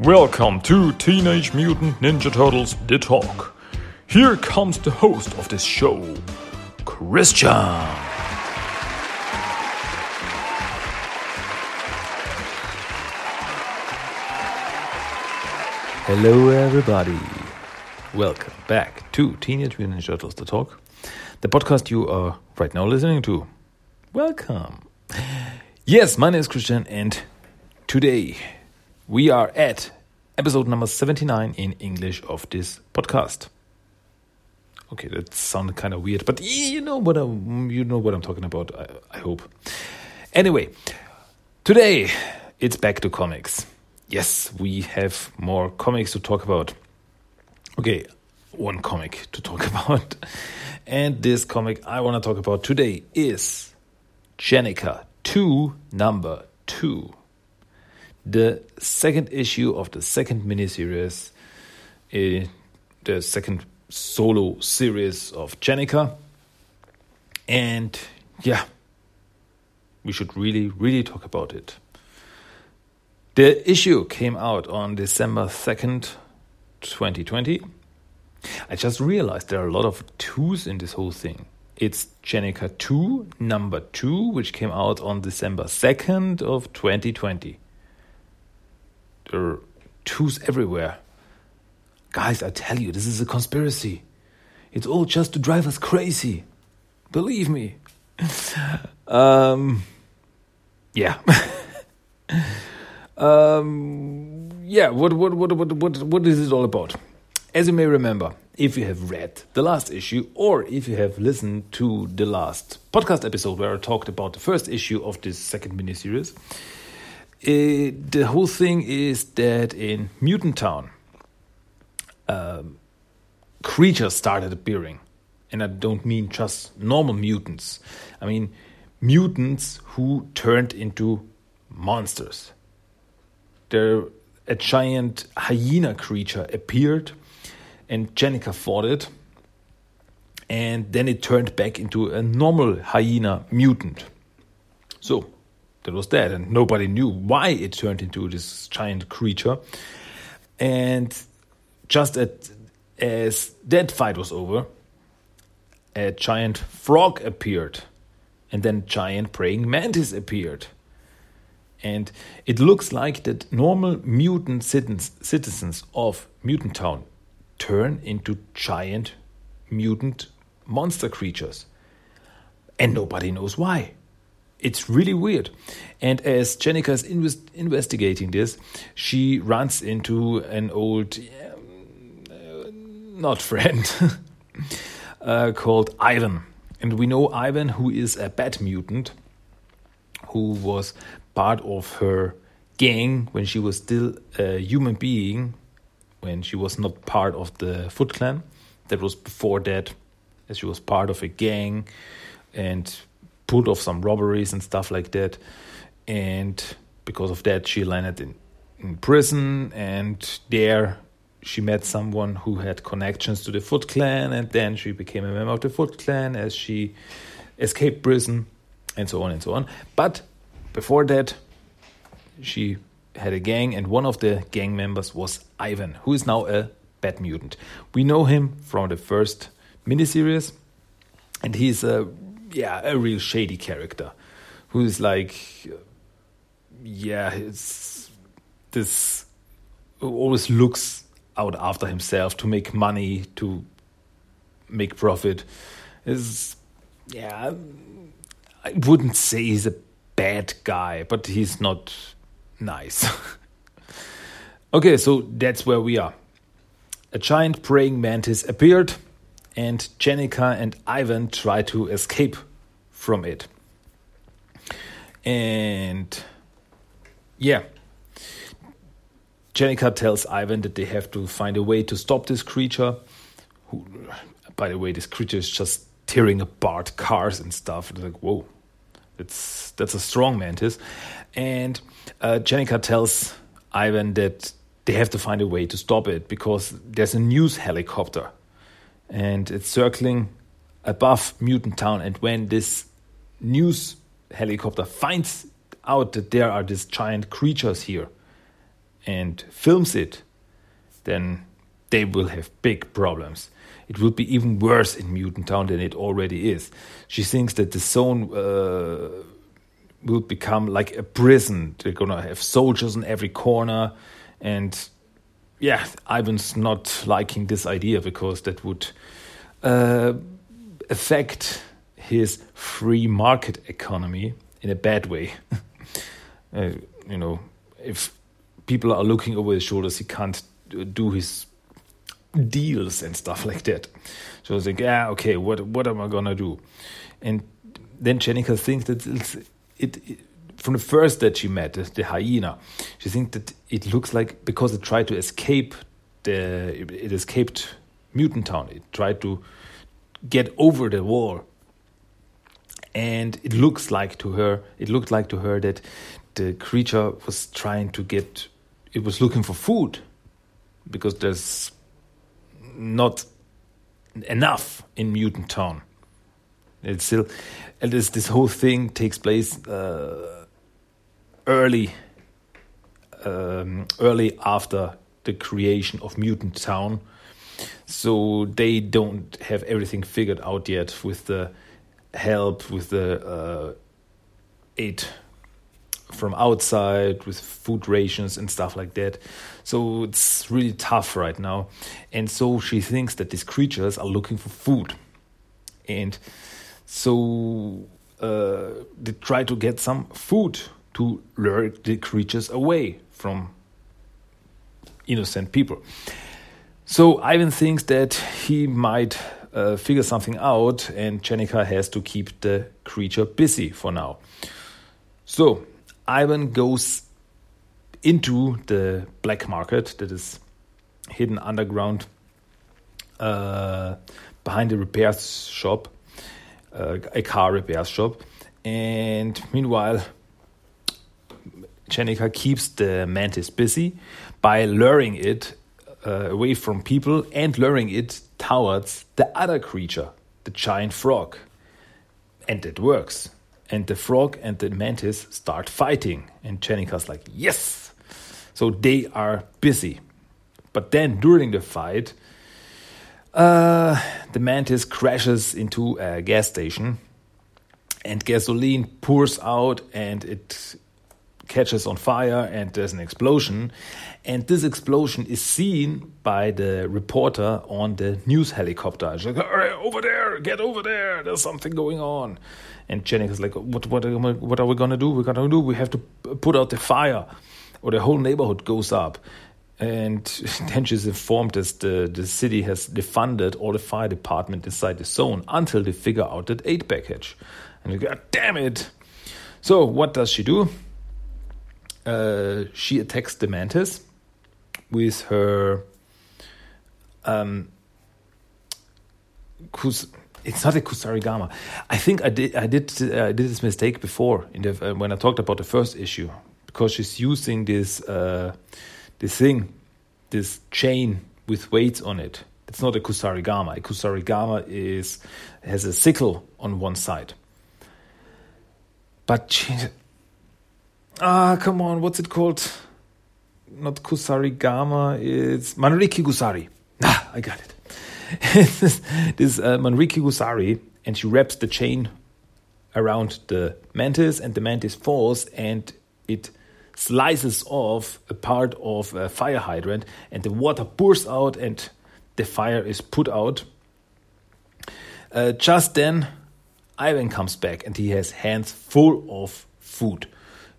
Welcome to Teenage Mutant Ninja Turtles The Talk. Here comes the host of this show, Christian. Hello, everybody. Welcome back to Teenage Mutant Ninja Turtles The Talk, the podcast you are right now listening to. Welcome. Yes, my name is Christian, and today we are at episode number 79 in English of this podcast. Okay, that sounded kind of weird, but you know what I'm, you know what I'm talking about, I, I hope. Anyway, today it's back to comics. Yes, we have more comics to talk about. Okay, one comic to talk about. And this comic I want to talk about today is Jennika 2, number 2. The second issue of the second miniseries, uh, the second solo series of Jennika. And yeah, we should really, really talk about it. The issue came out on December 2nd, 2020. I just realized there are a lot of twos in this whole thing. It's Jennika 2, number 2, which came out on December 2nd of 2020. There are twos everywhere. Guys, I tell you, this is a conspiracy. It's all just to drive us crazy. Believe me. um, yeah. um, yeah, what, what, what, what, what, what is it all about? As you may remember, if you have read the last issue or if you have listened to the last podcast episode where I talked about the first issue of this second miniseries, uh, the whole thing is that in Mutant Town, um, creatures started appearing. And I don't mean just normal mutants. I mean mutants who turned into monsters. There, a giant hyena creature appeared, and Jennika fought it. And then it turned back into a normal hyena mutant. So that was dead, and nobody knew why it turned into this giant creature. And just at, as that fight was over, a giant frog appeared, and then giant praying mantis appeared. And it looks like that normal mutant citizens of Mutant Town turn into giant mutant monster creatures. And nobody knows why. It's really weird. And as Jennika is invest investigating this, she runs into an old, uh, not friend, uh, called Ivan. And we know Ivan, who is a bat mutant, who was part of her gang when she was still a human being, when she was not part of the Foot Clan. That was before that, as she was part of a gang and pulled off some robberies and stuff like that. And because of that, she landed in, in prison, and there she met someone who had connections to the Foot Clan, and then she became a member of the Foot Clan as she escaped prison, and so on and so on. But before that, she had a gang, and one of the gang members was Ivan, who is now a Bat Mutant. We know him from the first miniseries, and he's a yeah a real shady character, who is like yeah it's this who always looks out after himself to make money to make profit is yeah I wouldn't say he's a bad guy, but he's not nice. okay, so that's where we are. A giant praying mantis appeared, and Jennika and Ivan try to escape from it. And yeah, Jennika tells Ivan that they have to find a way to stop this creature. Who, by the way, this creature is just tearing apart cars and stuff. It's like, whoa, it's that's a strong mantis. And uh, Jennika tells Ivan that they have to find a way to stop it because there's a news helicopter and it's circling above Mutant Town. And when this news helicopter finds out that there are these giant creatures here, and films it, then they will have big problems. It will be even worse in Mutant Town than it already is. She thinks that the zone uh, will become like a prison. They're gonna have soldiers in every corner, and yeah, Ivan's not liking this idea because that would uh, affect his free market economy in a bad way. uh, you know, if people are looking over his shoulders, he can't do his deals and stuff like that. So I was like, yeah, okay, what what am I gonna do? And then Jennika thinks that it, it, from the first that she met the, hyena, she thinks that it looks like because it tried to escape the it, it escaped Mutant Town. It tried to get over the wall, and it looks like to her, it looked like to her that the creature was trying to get, it was looking for food, because there's not enough in Mutant Town. It's still, and this this whole thing takes place uh, early, um, early after the creation of Mutant Town, so they don't have everything figured out yet with the help with the uh, aid from outside with food rations and stuff like that. So it's really tough right now. And so she thinks that these creatures are looking for food. And so uh, they try to get some food to lure the creatures away from innocent people. So Ivan thinks that he might uh, figure something out, and Jennika has to keep the creature busy for now. So Ivan goes into the black market that is hidden underground uh, behind the repair shop, uh, a car repair shop. And meanwhile, Jennika keeps the mantis busy by luring it uh, away from people and luring it towards the other creature, the giant frog. And it works and the frog and the mantis start fighting. And Jennika's like, yes! So they are busy. But then during the fight, uh, the mantis crashes into a gas station and gasoline pours out and it catches on fire and there's an explosion. And this explosion is seen by the reporter on the news helicopter. She's like, over there, get over there, there's something going on. And Jennika is like, what, what, what are we going to do? We're going to do, we have to put out the fire, or the whole neighborhood goes up. And then she's informed that the, the city has defunded all the fire department inside the zone until they figure out that aid package. And you go, damn it. So what does she do? Uh, she attacks the mantis with her um, it's not a kusarigama. I think I did I did uh, I did this mistake before in the, uh, when I talked about the first issue because she's using this uh, this thing, this chain with weights on it. It's not a kusarigama. A kusarigama is has a sickle on one side. But she, ah, come on, what's it called? Not Kusari Gama, It's manriki gusari. Ah, I got it. this uh, Manriki Gusari, and she wraps the chain around the mantis, and the mantis falls, and it slices off a part of a fire hydrant, and the water pours out, and the fire is put out. Uh, just then, Ivan comes back, and he has hands full of food.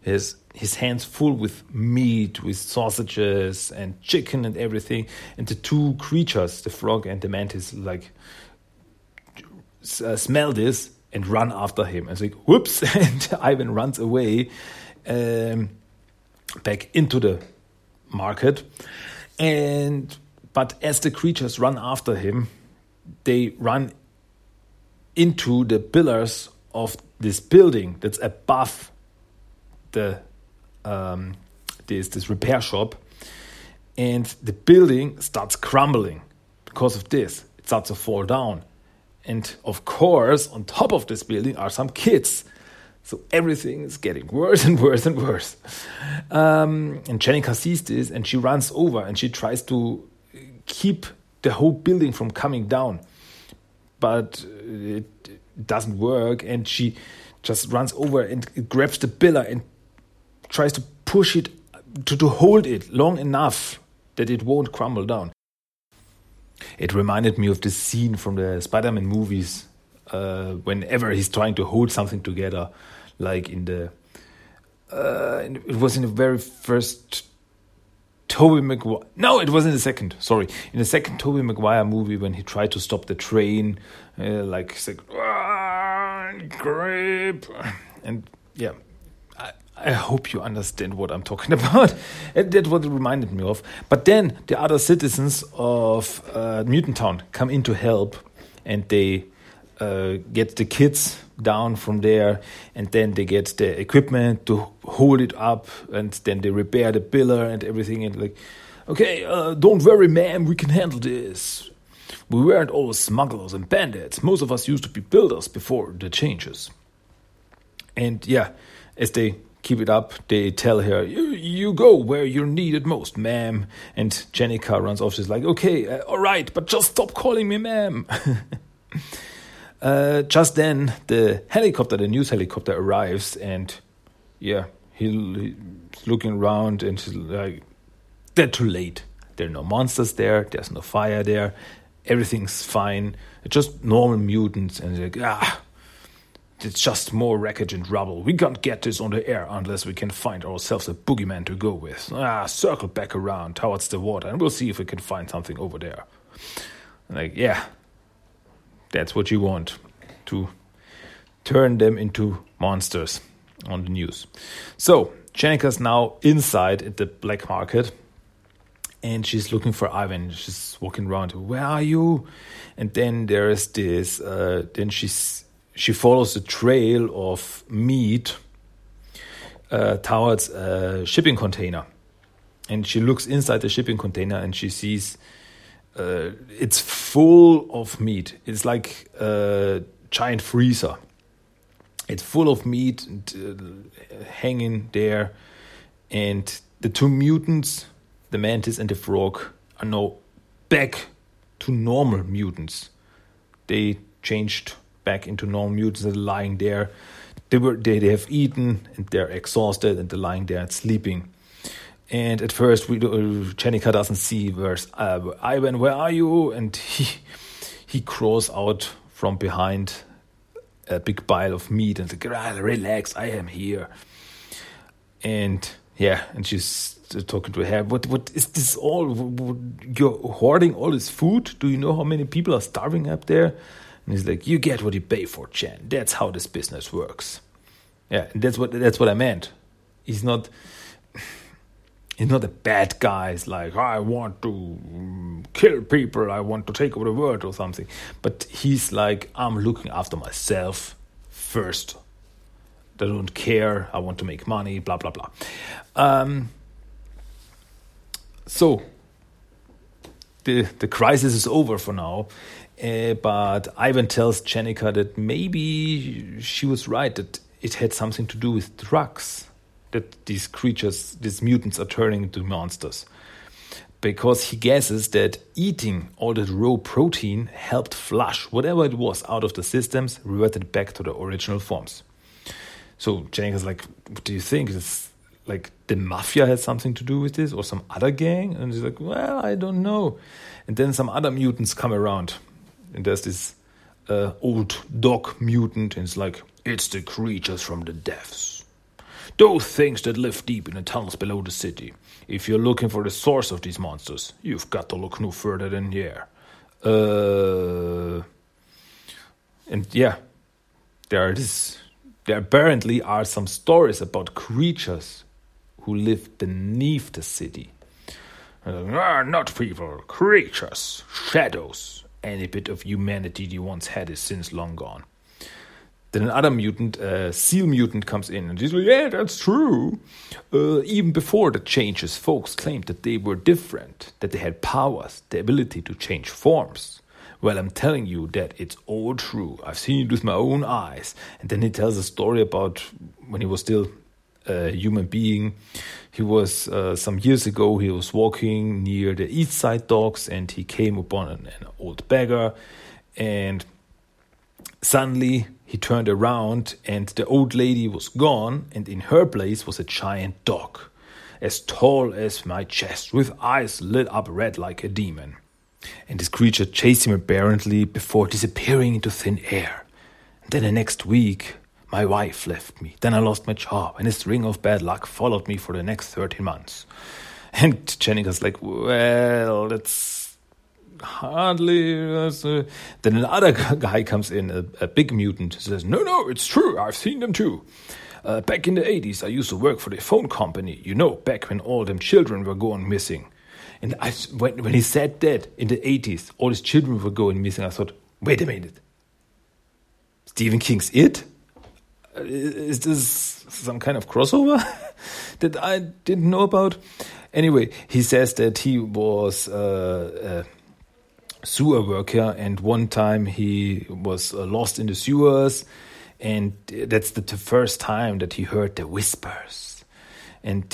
His his hands full with meat, with sausages and chicken and everything. And the two creatures, the frog and the mantis, like uh, smell this and run after him. And it's like, whoops! and Ivan runs away um, back into the market. And but as the creatures run after him, they run into the pillars of this building that's above the um, this this repair shop, and the building starts crumbling because of this. It starts to fall down, and of course, on top of this building are some kids So everything is getting worse and worse and worse. Um, and Jennika sees this and she runs over and she tries to keep the whole building from coming down. But it doesn't work and she just runs over and grabs the pillar and tries to push it to, to hold it long enough that it won't crumble down. It reminded me of this scene from the Spider Man movies uh, whenever he's trying to hold something together, like in the. Uh, it was in the very first Tobey Maguire. No, it was in the second. Sorry, in the second Tobey Maguire movie when he tried to stop the train, uh, like like, grip, and yeah, I hope you understand what I'm talking about. that's what it reminded me of. But then the other citizens of uh, Mutant Town come in to help, and they uh, get the kids down from there, and then they get the equipment to hold it up, and then they repair the pillar and everything. And like, okay, uh, don't worry, ma'am, we can handle this. We weren't all smugglers and bandits. Most of us used to be builders before the changes. And yeah, as they keep it up. They tell her, you, you go where you're needed most, ma'am. And Jennika runs off. She's like, okay, uh, all right, but just stop calling me ma'am. uh, just then, the helicopter, the news helicopter, arrives. And yeah, he, he's looking around and he's like, they're too late. There are no monsters there. There's no fire there. Everything's fine. Just normal mutants. And like, ah, it's just more wreckage and rubble. We can't get this on the air unless we can find ourselves a boogeyman to go with. Ah, circle back around towards the water and we'll see if we can find something over there. Like, yeah, that's what you want to turn them into monsters on the news. So, Jennika's now inside at the black market and she's looking for Ivan. She's walking around. Where are you? And then there's this. Uh, then she's she follows the trail of meat uh, towards a shipping container. And she looks inside the shipping container and she sees uh, it's full of meat. It's like a giant freezer. It's full of meat and, uh, hanging there. And the two mutants, the mantis and the frog, are now back to normal mutants. They changed back into normal mutants that are lying there. They were they, they have eaten and they're exhausted and they're lying there and sleeping. And at first, we uh, Jennika doesn't see where's uh, Ivan. Where are you? And he he crawls out from behind a big pile of meat and like, ah, relax, I am here. And yeah, and she's talking to her. What what is this all? You're hoarding all this food? Do you know how many people are starving up there? And he's like, "You get what you pay for, Chen. That's how this business works." Yeah, that's what that's what I meant. He's not. He's not a bad guy. He's like, I want to kill people. I want to take over the world or something. But he's like, I'm looking after myself first. I don't care. I want to make money. Blah blah blah. Um, so the the crisis is over for now, uh, but Ivan tells Jennika that maybe she was right, that it had something to do with drugs, that these creatures, these mutants, are turning into monsters. Because he guesses that eating all that raw protein helped flush whatever it was out of the systems, reverted back to the original forms. So Jennika's like, What do you think? It's like the mafia had something to do with this or some other gang? And he's like, Well, I don't know. And then some other mutants come around and there's this uh, old dog mutant, and it's like, it's the creatures from the depths. Those things that live deep in the tunnels below the city. If you're looking for the source of these monsters, you've got to look no further than here. Uh, and yeah, there is. There apparently are some stories about creatures who live beneath the city. Uh, not people, creatures, shadows, any bit of humanity he once had is since long gone. Then another mutant, uh, Seal Mutant, comes in and he's like, Yeah, that's true. Uh, even before the changes, folks claimed that they were different, that they had powers, the ability to change forms. Well, I'm telling you that it's all true. I've seen it with my own eyes. And then he tells a story about when he was still a human being. He was uh, some years ago, he was walking near the East Side Docks and he came upon an, an old beggar. And suddenly he turned around and the old lady was gone, and in her place was a giant dog, as tall as my chest, with eyes lit up red like a demon and this creature chased him apparently before disappearing into thin air. And then the next week, my wife left me. Then I lost my job, and a string of bad luck followed me for the next 13 months. And Jennifer's like, well, that's hardly. Uh, then another guy comes in, a, a big mutant, says, no, no, it's true, I've seen them too. Uh, back in the 80s, I used to work for the phone company, you know, back when all them children were going missing. And I, when, when he said that in the 80s, all his children were going missing, I thought, wait a minute. Stephen King's It? Uh, is this some kind of crossover that I didn't know about? Anyway, he says that he was uh, a sewer worker, and one time he was uh, lost in the sewers, and that's the, the first time that he heard the whispers. And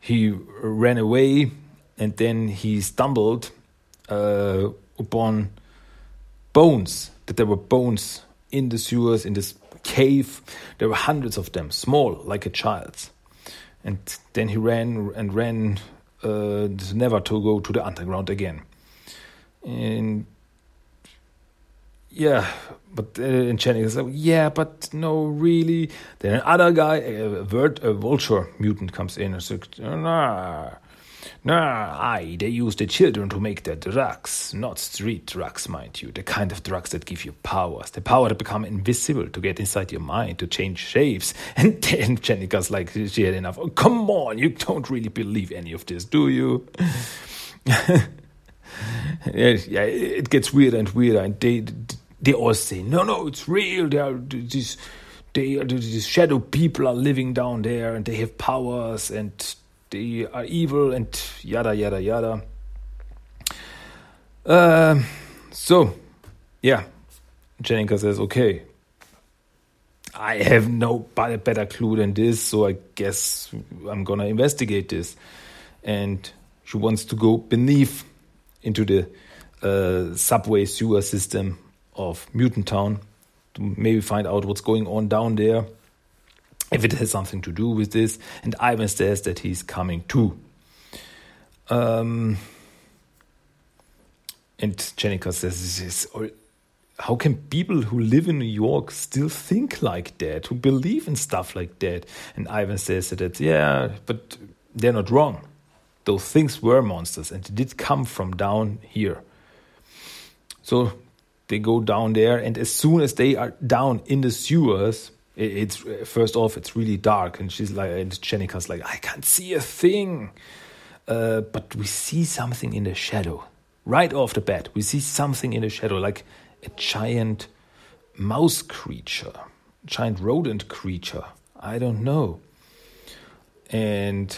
he ran away and then he stumbled uh, upon bones, that there were bones in the sewers, in this cave. There were hundreds of them, small, like a child's. And then he ran and ran, uh, never to go to the underground again. And yeah, but uh, and Channing said, yeah, but no, really. Then another guy, a, vert, a vulture mutant, comes in and says, nah, Nah, I, they use the children to make their drugs, not street drugs, mind you. The kind of drugs that give you powers, the power to become invisible, to get inside your mind, to change shapes. And then Jennika's like, she had enough. Oh, come on, you don't really believe any of this, do you? yeah, it gets weirder and weirder, and they they all say, no, no, it's real. They are these, they these shadow people are living down there, and they have powers, and they are evil and yada yada yada. Uh, so, yeah, Jennika says, okay, I have no better clue than this, so I guess I'm gonna investigate this. And she wants to go beneath into the uh, subway sewer system of Mutant Town to maybe find out what's going on down there if it has something to do with this. And Ivan says that he's coming too. Um, and Jennika says, how can people who live in New York still think like that, who believe in stuff like that? And Ivan says that, yeah, but they're not wrong. Those things were monsters and they did come from down here. So they go down there, and as soon as they are down in the sewers, it's first off it's really dark and she's like and Jennika's like I can't see a thing. Uh, but we see something in the shadow. Right off the bat we see something in the shadow like a giant mouse creature giant rodent creature. I don't know. And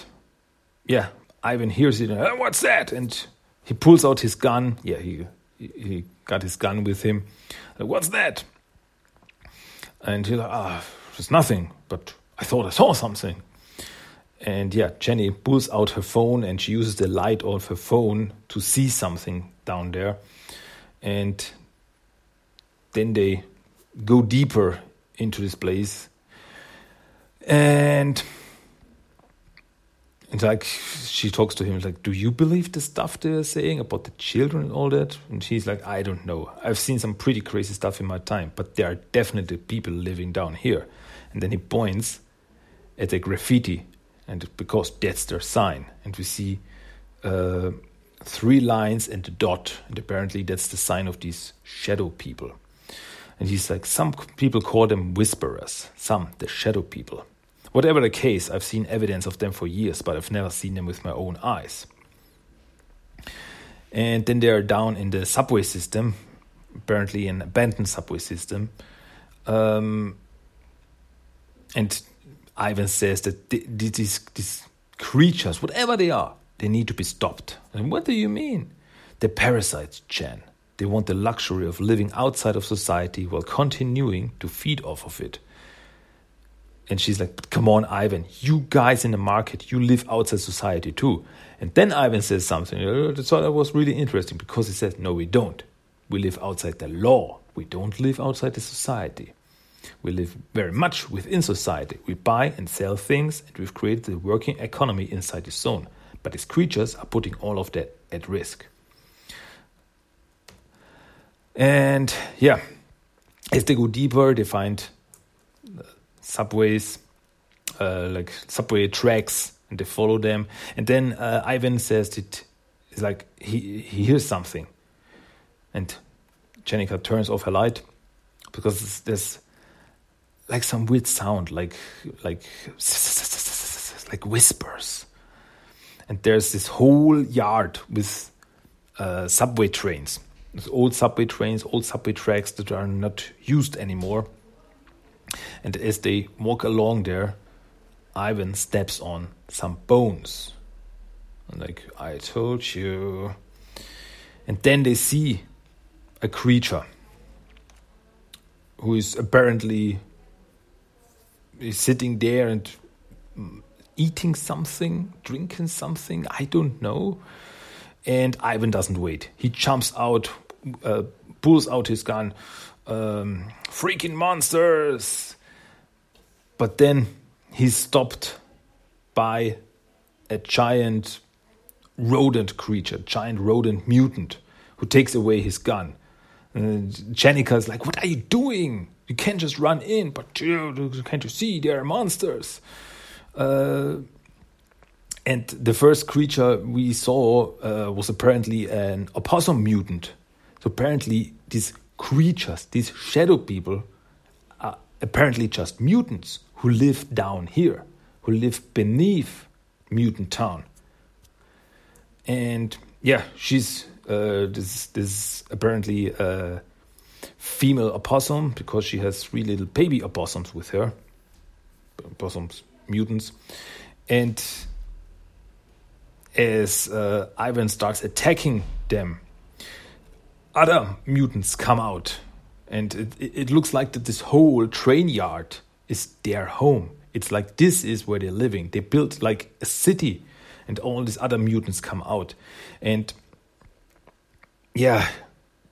yeah Ivan hears it and, what's that? And he pulls out his gun. Yeah he he got his gun with him. What's that and he's like, ah, there's nothing, but I thought I saw something. And yeah, Jenny pulls out her phone and she uses the light of her phone to see something down there. And then they go deeper into this place. And and like she talks to him like, "Do you believe the stuff they're saying about the children and all that?" And she's like, "I don't know. I've seen some pretty crazy stuff in my time, but there are definitely people living down here." And then he points at the graffiti, and because that's their sign, and we see uh, three lines and a dot, and apparently that's the sign of these shadow people. And he's like, some people call them whisperers, some the shadow people. Whatever the case, I've seen evidence of them for years, but I've never seen them with my own eyes. And then they are down in the subway system, apparently an abandoned subway system. Um, and Ivan says that these, these creatures, whatever they are, they need to be stopped. And what do you mean? The parasites, Chen. They want the luxury of living outside of society while continuing to feed off of it. And she's like, Come on, Ivan, you guys in the market, you live outside society too. And then Ivan says something. Thought that was really interesting because he says, No, we don't. We live outside the law. We don't live outside the society. We live very much within society. We buy and sell things, and we've created a working economy inside this zone. But these creatures are putting all of that at risk. And yeah, as they go deeper, they find subways, uh, like subway tracks, and they follow them. And then uh, Ivan says that it's like he, he hears something. And Jennika turns off her light because there's like some weird sound, like like like whispers. And there's this whole yard with uh, subway trains old subway trains, old subway tracks that are not used anymore. And as they walk along there, Ivan steps on some bones. And like, I told you. And then they see a creature who is apparently sitting there and eating something, drinking something, I don't know. And Ivan doesn't wait. He jumps out, uh, pulls out his gun. Um, freaking monsters! But then he's stopped by a giant rodent creature, giant rodent mutant, who takes away his gun. And is like, What are you doing? You can't just run in, but you, can't you see there are monsters? Uh, and the first creature we saw uh, was apparently an opossum mutant. So apparently, these creatures, these shadow people, are apparently just mutants who live down here, who live beneath Mutant Town. And yeah, she's uh, this this apparently a female opossum because she has three little baby opossums with her, opossums mutants, and as uh, Ivan starts attacking them, other mutants come out. And it, it looks like that this whole train yard is their home. It's like this is where they're living. They built like a city, and all these other mutants come out. And yeah,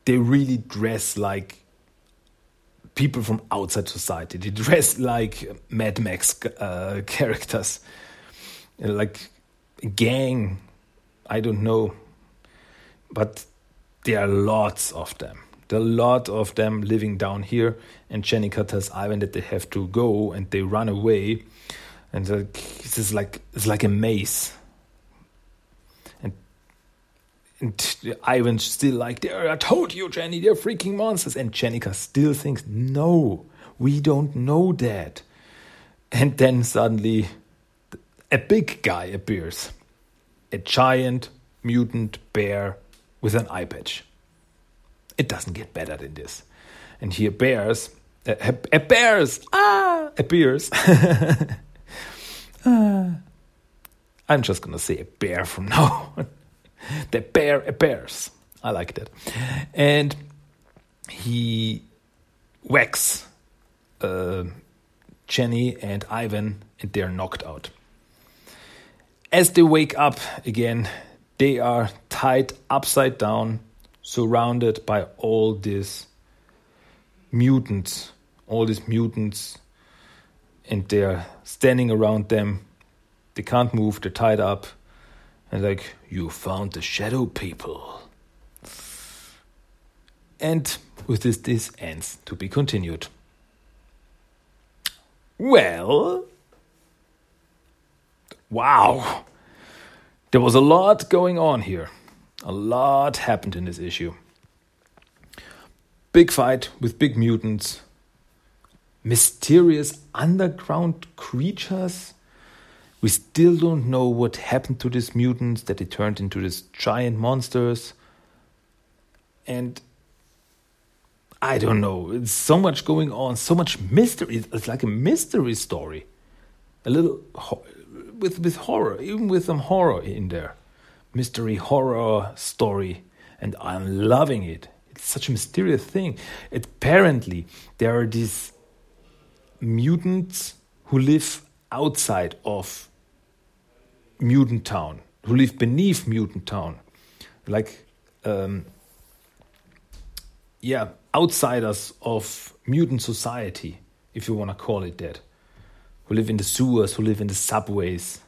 they really dress like people from outside society. They dress like Mad Max uh, characters, like gang. I don't know, but there are lots of them. There are a lot of them living down here, and Jennika tells Ivan that they have to go, and they run away, and this is like it's like a maze. And and Ivan's still like, "There, I told you, Jenny, they're freaking monsters." And Jennika still thinks, "No, we don't know that." And then suddenly, a big guy appears a giant mutant bear with an eye patch. It doesn't get better than this. And here bears, uh, bears, ah, appears. ah. I'm just gonna say a bear from now on. the bear appears. I like that. And he whacks uh, Jenny and Ivan, and they're knocked out. As they wake up again, they are tied upside down, surrounded by all these mutants, all these mutants, and they're standing around them. They can't move, they're tied up, and like, you found the shadow people. And with this, this ends to be continued. Well, Wow. There was a lot going on here. A lot happened in this issue. Big fight with big mutants. Mysterious underground creatures. We still don't know what happened to these mutants, that they turned into these giant monsters. And I don't know. It's so much going on, so much mystery. It's like a mystery story. A little with with horror, even with some horror in there, mystery horror story, and I'm loving it. It's such a mysterious thing. Apparently, there are these mutants who live outside of Mutant Town, who live beneath Mutant Town, like um, yeah, outsiders of mutant society, if you want to call it that, who live in the sewers, who live in the subways.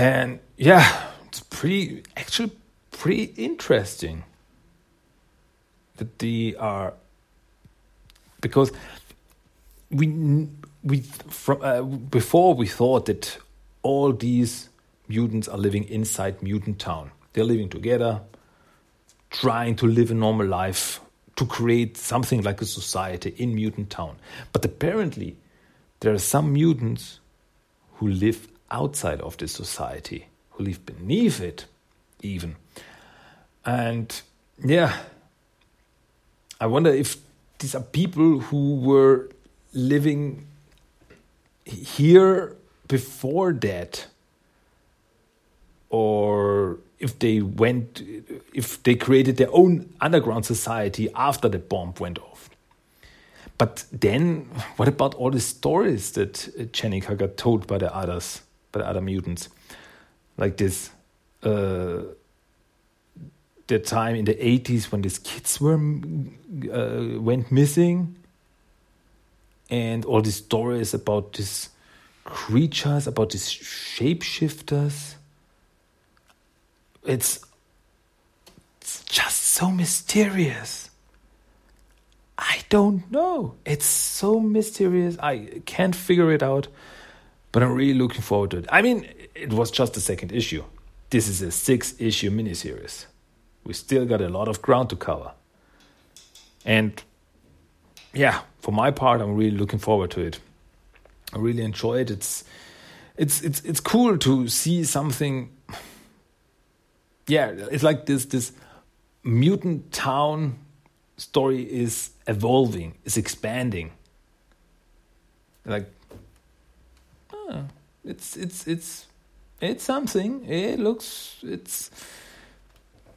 And yeah, it's pretty, actually, pretty interesting that they are, because we, we from uh, before we thought that all these mutants are living inside Mutant Town. They're living together, trying to live a normal life, to create something like a society in Mutant Town. But apparently, there are some mutants who live outside of this society, who live beneath it, even. And yeah, I wonder if these are people who were living here before that or if they went if they created their own underground society after the bomb went off but then what about all the stories that Jennika got told by the others the other mutants like this uh, the time in the 80s when these kids were uh, went missing and all these stories about these creatures about these shapeshifters it's, it's just so mysterious. I don't know. It's so mysterious. I can't figure it out, but I'm really looking forward to it. I mean, it was just the second issue. This is a six issue miniseries. We still got a lot of ground to cover. And yeah, for my part, I'm really looking forward to it. I really enjoy it. It's it's it's it's cool to see something yeah, it's like this this mutant town story is evolving, is expanding. Like, it's it's it's it's something. It looks it's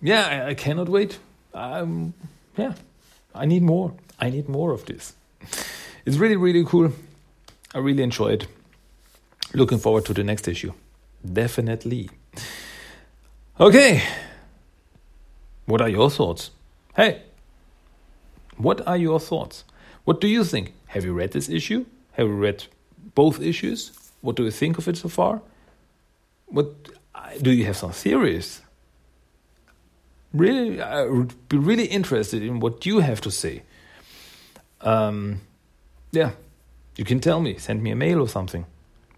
yeah. I, I cannot wait. Um, yeah, I need more. I need more of this. It's really really cool. I really enjoy it. Looking forward to the next issue. Definitely. Okay. What are your thoughts? Hey, what are your thoughts? What do you think? Have you read this issue? Have you read both issues? What do you think of it so far? What do you have some theories? Really, I would be really interested in what you have to say. Um, yeah, you can tell me. Send me a mail or something.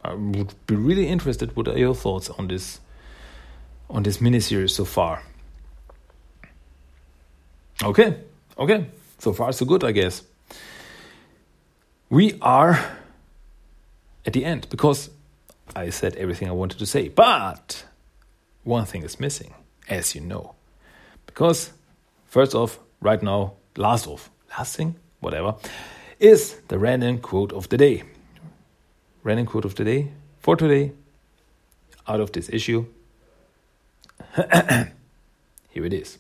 I would be really interested. What are your thoughts on this on this miniseries so far. Okay, okay, so far so good, I guess. We are at the end because I said everything I wanted to say, but one thing is missing, as you know. Because, first off, right now, last off, last thing, whatever, is the random quote of the day. Random quote of the day for today out of this issue Here it is.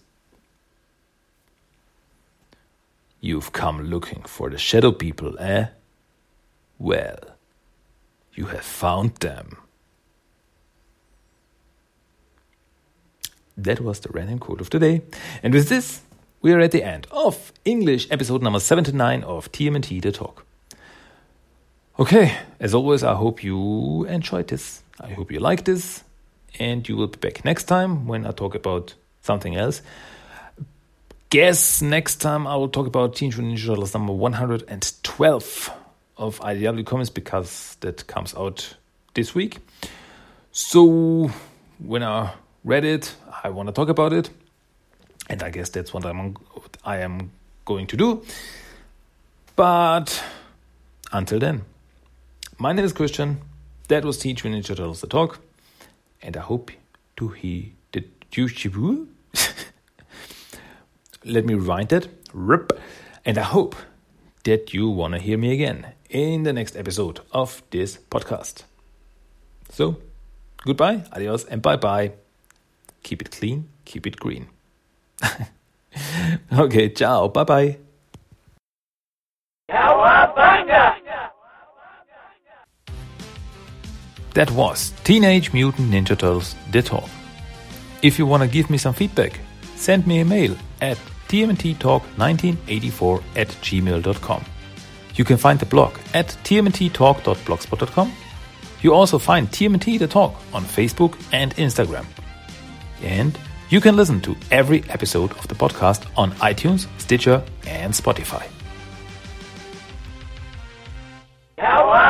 You've come looking for the shadow people, eh? Well, you have found them. That was the random quote of the day. And with this, we are at the end of English episode number 79 of TMNT The Talk. Okay, as always, I hope you enjoyed this. I hope you liked this and you will be back next time when I talk about something else. Guess next time I will talk about Teenage Mutant Ninja Turtles number 112 of IDW Comics because that comes out this week. So when I read it, I want to talk about it, and I guess that's what I'm I am going to do. But until then, my name is Christian. That was Mutant Ninja Turtles the Talk and I hope to he did you Let me rewind that. Rip. And I hope that you want to hear me again in the next episode of this podcast. So, goodbye, adios, and bye bye. Keep it clean, keep it green. okay, ciao. Bye bye. That was Teenage Mutant Ninja Turtles The Talk. If you want to give me some feedback, send me a mail at tmnttalk1984 at gmail.com. You can find the blog at tmnttalk.blogspot.com. You also find TMNT The Talk on Facebook and Instagram. And you can listen to every episode of the podcast on iTunes, Stitcher, and Spotify. Hello.